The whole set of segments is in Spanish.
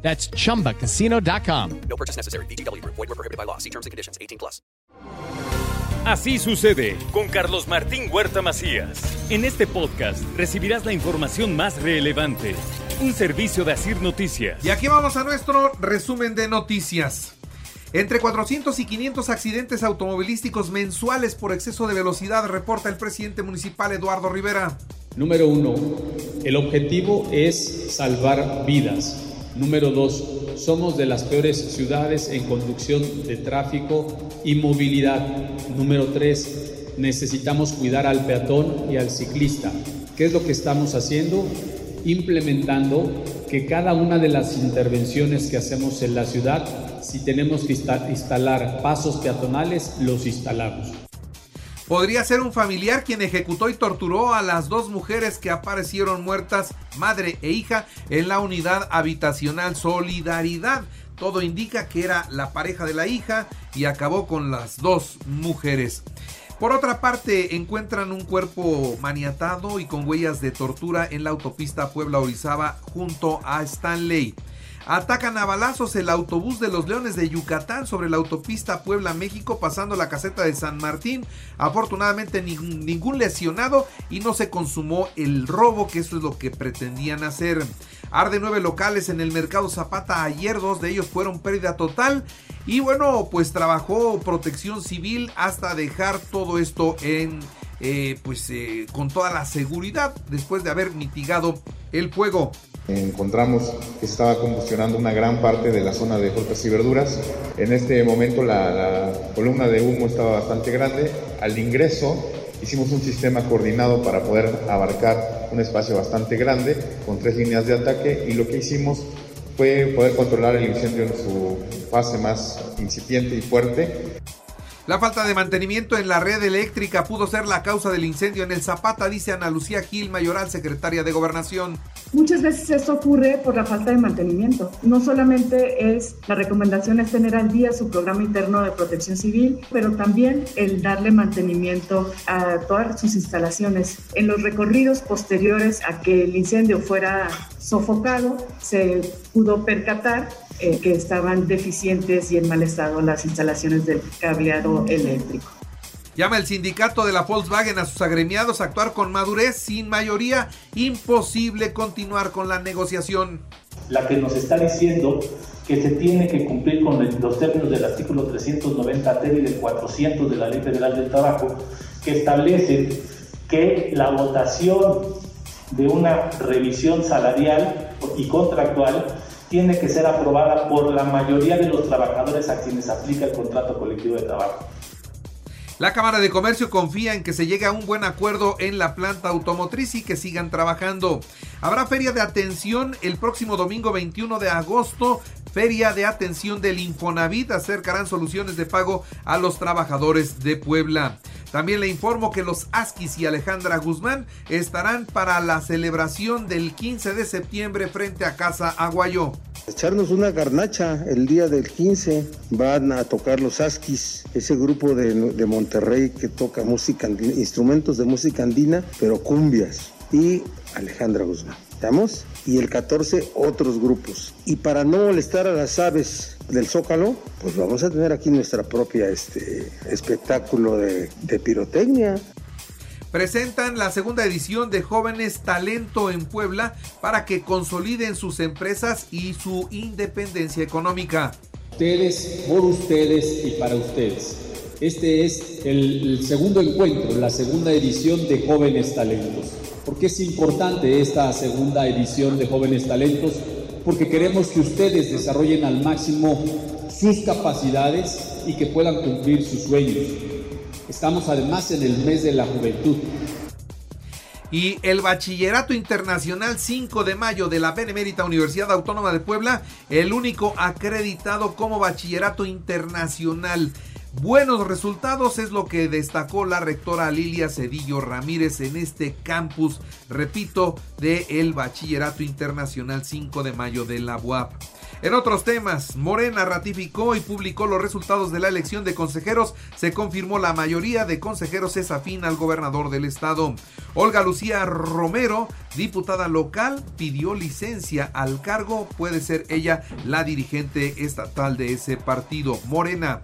That's chumbacasino.com. No purchase necessary. BGW. Void were prohibited by law. See terms and conditions. 18 plus. Así sucede con Carlos Martín Huerta Macías. En este podcast recibirás la información más relevante. Un servicio de Asir Noticias. Y aquí vamos a nuestro resumen de noticias. Entre 400 y 500 accidentes automovilísticos mensuales por exceso de velocidad, reporta el presidente municipal Eduardo Rivera. Número uno, el objetivo es salvar vidas. Número dos, somos de las peores ciudades en conducción de tráfico y movilidad. Número tres, necesitamos cuidar al peatón y al ciclista. ¿Qué es lo que estamos haciendo? Implementando que cada una de las intervenciones que hacemos en la ciudad, si tenemos que instalar pasos peatonales, los instalamos. Podría ser un familiar quien ejecutó y torturó a las dos mujeres que aparecieron muertas, madre e hija, en la unidad habitacional Solidaridad. Todo indica que era la pareja de la hija y acabó con las dos mujeres. Por otra parte, encuentran un cuerpo maniatado y con huellas de tortura en la autopista Puebla-Orizaba junto a Stanley. Atacan a balazos el autobús de los Leones de Yucatán sobre la autopista Puebla-México pasando la caseta de San Martín. Afortunadamente ningún lesionado y no se consumó el robo, que eso es lo que pretendían hacer. Arde nueve locales en el mercado Zapata. Ayer dos de ellos fueron pérdida total. Y bueno, pues trabajó protección civil hasta dejar todo esto en eh, pues eh, con toda la seguridad después de haber mitigado el fuego. Encontramos que estaba combustionando una gran parte de la zona de frutas y verduras. En este momento la columna de humo estaba bastante grande. Al ingreso hicimos un sistema coordinado para poder abarcar un espacio bastante grande con tres líneas de ataque y lo que hicimos fue poder controlar el incendio en su fase más incipiente y fuerte la falta de mantenimiento en la red eléctrica pudo ser la causa del incendio en el Zapata, dice Ana Lucía Gil, mayoral secretaria de Gobernación. Muchas veces esto ocurre por la falta de mantenimiento. No solamente es la recomendación es tener al día su programa interno de protección civil, pero también el darle mantenimiento a todas sus instalaciones. En los recorridos posteriores a que el incendio fuera sofocado, se pudo percatar eh, que estaban deficientes y en mal estado las instalaciones del cableado eléctrico. Llama el sindicato de la Volkswagen a sus agremiados a actuar con madurez, sin mayoría, imposible continuar con la negociación. La que nos está diciendo que se tiene que cumplir con los términos del artículo 390 T y del 400 de la Ley Federal del Trabajo, que establece que la votación de una revisión salarial y contractual tiene que ser aprobada por la mayoría de los trabajadores a quienes aplica el contrato colectivo de trabajo. La Cámara de Comercio confía en que se llegue a un buen acuerdo en la planta automotriz y que sigan trabajando. Habrá feria de atención el próximo domingo 21 de agosto. Feria de atención del Infonavit acercarán soluciones de pago a los trabajadores de Puebla. También le informo que los Asquis y Alejandra Guzmán estarán para la celebración del 15 de septiembre frente a Casa Aguayo. Echarnos una garnacha el día del 15. Van a tocar los Asquis, ese grupo de, Monterrey que toca música, instrumentos de música andina, pero cumbias. Y Alejandra Guzmán. ¿Estamos? Y el 14 otros grupos. Y para no molestar a las aves del Zócalo, pues vamos a tener aquí nuestra propia este, espectáculo de, de pirotecnia presentan la segunda edición de Jóvenes Talento en Puebla para que consoliden sus empresas y su independencia económica. Ustedes, por ustedes y para ustedes. Este es el, segundo encuentro, la segunda edición de Jóvenes Talentos. ¿Por qué es importante esta segunda edición de Jóvenes Talentos? porque queremos que ustedes desarrollen al máximo sus capacidades y que puedan cumplir sus sueños. Estamos además en el mes de la juventud. Y el Bachillerato Internacional 5 de mayo de la Benemérita Universidad Autónoma de Puebla, el único acreditado como Bachillerato Internacional. Buenos resultados es lo que destacó la rectora Lilia Cedillo Ramírez en este campus, repito, de el Bachillerato Internacional 5 de Mayo de la UAP. En otros temas, Morena ratificó y publicó los resultados de la elección de consejeros. Se confirmó la mayoría de consejeros es afín al gobernador del estado. Olga Lucía Romero, diputada local, pidió licencia al cargo. Puede ser ella la dirigente estatal de ese partido. Morena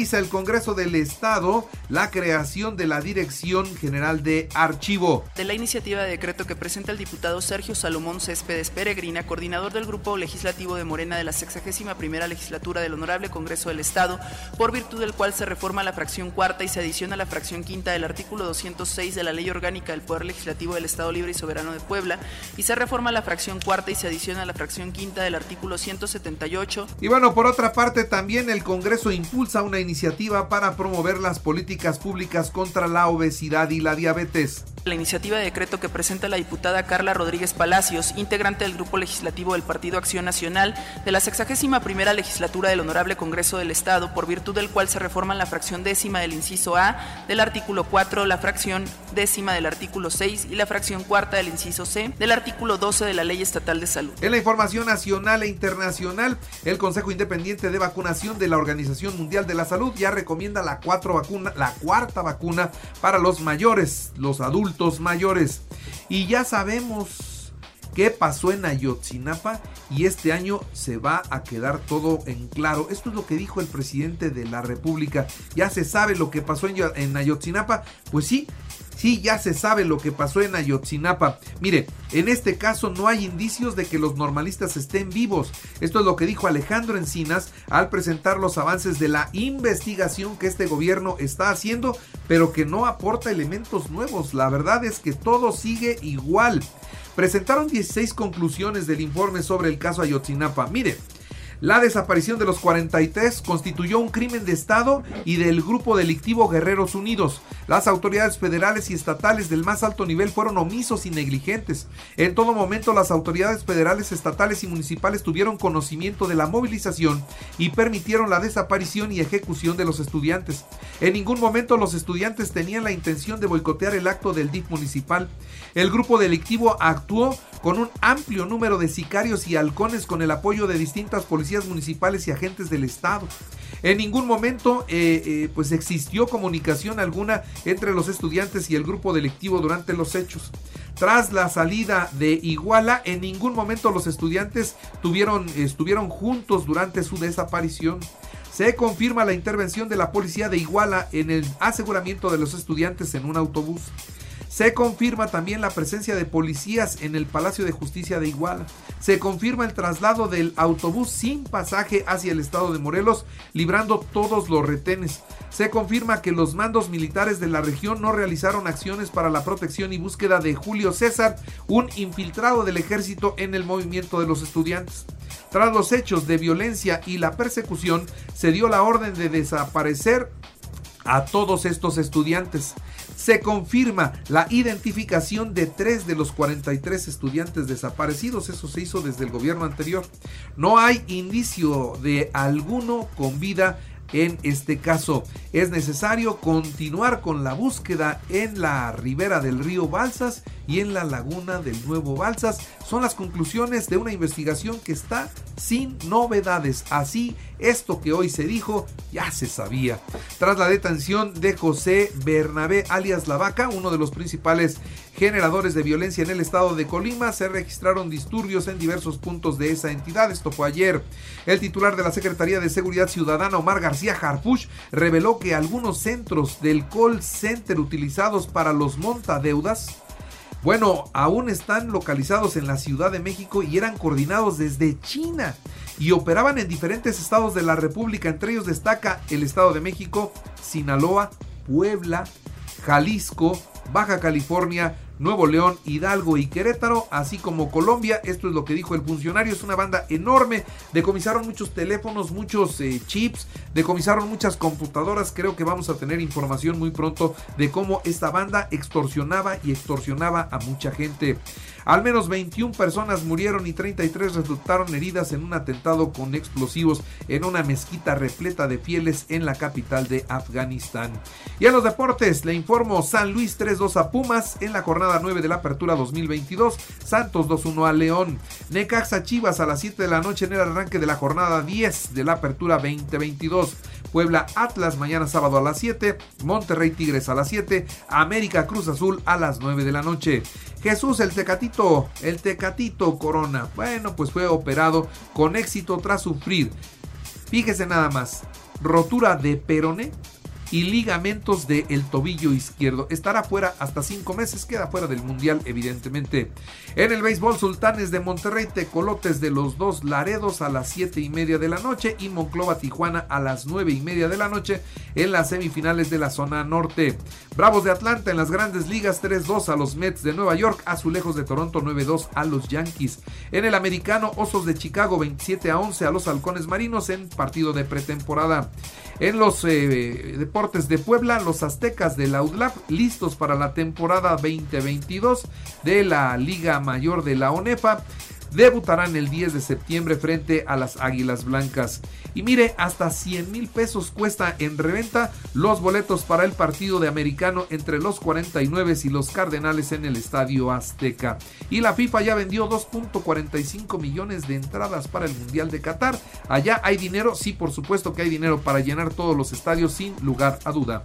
analiza el Congreso del Estado la creación de la Dirección General de Archivo. De la iniciativa de decreto que presenta el diputado Sergio Salomón Céspedes Peregrina, coordinador del Grupo Legislativo de Morena de la 61 primera legislatura del Honorable Congreso del Estado, por virtud del cual se reforma la fracción cuarta y se adiciona la fracción quinta del artículo 206 de la Ley Orgánica del Poder Legislativo del Estado Libre y Soberano de Puebla, y se reforma la fracción cuarta y se adiciona la fracción quinta del artículo 178. Y bueno, por otra parte, también el Congreso impulsa una iniciativa para promover las políticas públicas contra la obesidad y la diabetes. La iniciativa de decreto que presenta la diputada Carla Rodríguez Palacios, integrante del Grupo Legislativo del Partido Acción Nacional, de la 61 primera legislatura del Honorable Congreso del Estado, por virtud del cual se reforman la fracción décima del inciso A del artículo 4, la fracción décima del artículo 6 y la fracción cuarta del inciso C del artículo 12 de la Ley Estatal de Salud. En la información nacional e internacional, el Consejo Independiente de Vacunación de la Organización Mundial de la Salud ya recomienda la, cuatro vacuna, la cuarta vacuna para los mayores, los adultos mayores. Y ya sabemos qué pasó en Ayotzinapa y este año se va a quedar todo en claro. Esto es lo que dijo el presidente de la República. Ya se sabe lo que pasó en Ayotzinapa. Pues sí, Sí, ya se sabe lo que pasó en Ayotzinapa. Mire, en este caso no hay indicios de que los normalistas estén vivos. Esto es lo que dijo Alejandro Encinas al presentar los avances de la investigación que este gobierno está haciendo, pero que no aporta elementos nuevos. La verdad es que todo sigue igual. Presentaron 16 conclusiones del informe sobre el caso Ayotzinapa. Mire, la desaparición de los 43 constituyó un crimen de Estado y del grupo delictivo Guerreros Unidos. Las autoridades federales y estatales del más alto nivel fueron omisos y negligentes. En todo momento las autoridades federales, estatales y municipales tuvieron conocimiento de la movilización y permitieron la desaparición y ejecución de los estudiantes. En ningún momento los estudiantes tenían la intención de boicotear el acto del DIF municipal. El grupo delictivo actuó con un amplio número de sicarios y halcones con el apoyo de distintas policías municipales y agentes del Estado. En ningún momento eh, eh, pues existió comunicación alguna entre los estudiantes y el grupo delictivo durante los hechos. Tras la salida de Iguala, en ningún momento los estudiantes tuvieron, estuvieron juntos durante su desaparición. Se confirma la intervención de la policía de Iguala en el aseguramiento de los estudiantes en un autobús. Se confirma también la presencia de policías en el Palacio de Justicia de Iguala. Se confirma el traslado del autobús sin pasaje hacia el estado de Morelos, librando todos los retenes. Se confirma que los mandos militares de la región no realizaron acciones para la protección y búsqueda de Julio César, un infiltrado del ejército en el movimiento de los estudiantes. Tras los hechos de violencia y la persecución, se dio la orden de desaparecer a todos estos estudiantes se confirma la identificación de tres de los 43 estudiantes desaparecidos. Eso se hizo desde el gobierno anterior. No hay indicio de alguno con vida en este caso. Es necesario continuar con la búsqueda en la ribera del río Balsas y en la laguna del Nuevo Balsas. Son las conclusiones de una investigación que está sin novedades. Así, esto que hoy se dijo ya se sabía. Tras la detención de José Bernabé alias La Vaca, uno de los principales generadores de violencia en el estado de Colima, se registraron disturbios en diversos puntos de esa entidad. Esto fue ayer. El titular de la Secretaría de Seguridad Ciudadana, Omar García Harpuch, reveló que algunos centros del call center utilizados para los montadeudas bueno, aún están localizados en la Ciudad de México y eran coordinados desde China y operaban en diferentes estados de la República. Entre ellos destaca el Estado de México, Sinaloa, Puebla, Jalisco, Baja California, Nuevo León, Hidalgo y Querétaro, así como Colombia. Esto es lo que dijo el funcionario. Es una banda enorme. Decomisaron muchos teléfonos, muchos eh, chips, decomisaron muchas computadoras. Creo que vamos a tener información muy pronto de cómo esta banda extorsionaba y extorsionaba a mucha gente. Al menos 21 personas murieron y 33 resultaron heridas en un atentado con explosivos en una mezquita repleta de fieles en la capital de Afganistán. Y en los deportes, le informo San Luis 3-2 a Pumas en la jornada 9 de la apertura 2022, Santos 2-1 a León, Necaxa Chivas a las 7 de la noche en el arranque de la jornada 10 de la apertura 2022. Puebla Atlas mañana sábado a las 7, Monterrey Tigres a las 7, América Cruz Azul a las 9 de la noche. Jesús el Tecatito, el Tecatito Corona, bueno pues fue operado con éxito tras sufrir, fíjese nada más, rotura de peroné y ligamentos del el tobillo izquierdo. Estará fuera hasta cinco meses, queda fuera del Mundial evidentemente. En el béisbol, Sultanes de Monterrey, Tecolotes de los dos Laredos a las siete y media de la noche y Monclova Tijuana a las nueve y media de la noche en las semifinales de la zona norte. Bravos de Atlanta en las grandes ligas 3-2 a los Mets de Nueva York, Azulejos de Toronto 9-2 a los Yankees. En el americano, Osos de Chicago 27 a 11 a los Halcones Marinos en partido de pretemporada. En los eh, deportes de Puebla, los aztecas de la UDLAP listos para la temporada 2022 de la Liga Mayor de la ONEFA debutarán el 10 de septiembre frente a las Águilas Blancas. Y mire, hasta 100 mil pesos cuesta en reventa los boletos para el partido de americano entre los 49 y los Cardenales en el Estadio Azteca. Y la FIFA ya vendió 2.45 millones de entradas para el Mundial de Qatar. Allá hay dinero, sí, por supuesto que hay dinero para llenar todos los estadios sin lugar a duda.